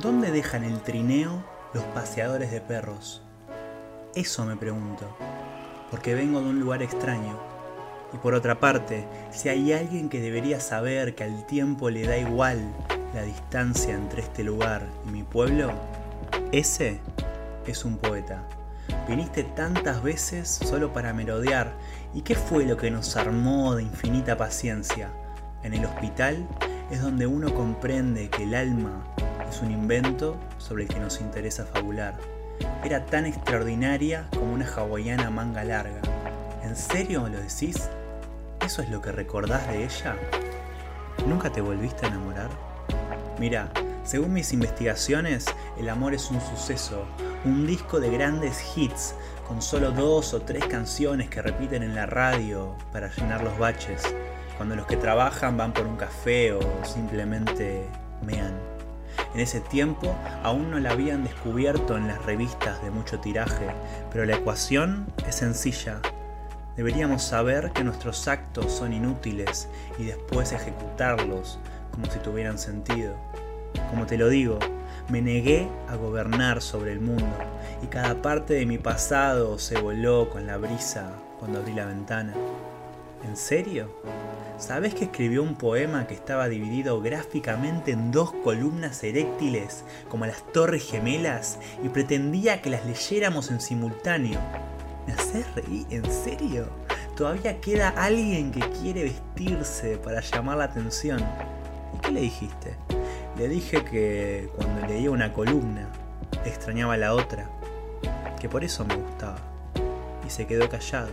¿Dónde dejan el trineo los paseadores de perros? Eso me pregunto, porque vengo de un lugar extraño. Y por otra parte, si hay alguien que debería saber que al tiempo le da igual la distancia entre este lugar y mi pueblo, ese es un poeta. Viniste tantas veces solo para merodear. ¿Y qué fue lo que nos armó de infinita paciencia? En el hospital es donde uno comprende que el alma es un invento sobre el que nos interesa fabular. Era tan extraordinaria como una hawaiana manga larga. ¿En serio lo decís? ¿Eso es lo que recordás de ella? ¿Nunca te volviste a enamorar? Mira, según mis investigaciones, el amor es un suceso, un disco de grandes hits, con solo dos o tres canciones que repiten en la radio para llenar los baches, cuando los que trabajan van por un café o simplemente mean. En ese tiempo aún no la habían descubierto en las revistas de mucho tiraje, pero la ecuación es sencilla. Deberíamos saber que nuestros actos son inútiles y después ejecutarlos como si tuvieran sentido. Como te lo digo, me negué a gobernar sobre el mundo y cada parte de mi pasado se voló con la brisa cuando abrí la ventana. ¿En serio? ¿Sabes que escribió un poema que estaba dividido gráficamente en dos columnas eréctiles, como las torres gemelas, y pretendía que las leyéramos en simultáneo? ¿Me haces reír? ¿En serio? Todavía queda alguien que quiere vestirse para llamar la atención. ¿Y qué le dijiste? Le dije que cuando leía una columna extrañaba la otra, que por eso me gustaba. Y se quedó callado.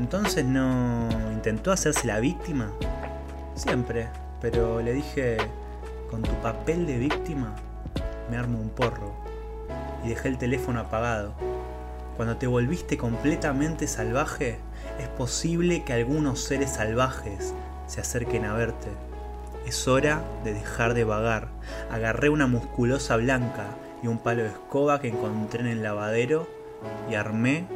Entonces no intentó hacerse la víctima. Siempre, pero le dije, con tu papel de víctima me armo un porro. Y dejé el teléfono apagado. Cuando te volviste completamente salvaje, es posible que algunos seres salvajes se acerquen a verte. Es hora de dejar de vagar. Agarré una musculosa blanca y un palo de escoba que encontré en el lavadero y armé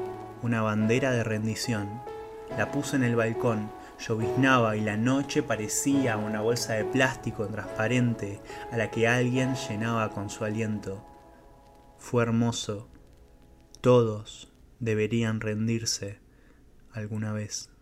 una bandera de rendición. La puse en el balcón, lloviznaba y la noche parecía una bolsa de plástico transparente a la que alguien llenaba con su aliento. Fue hermoso. Todos deberían rendirse alguna vez.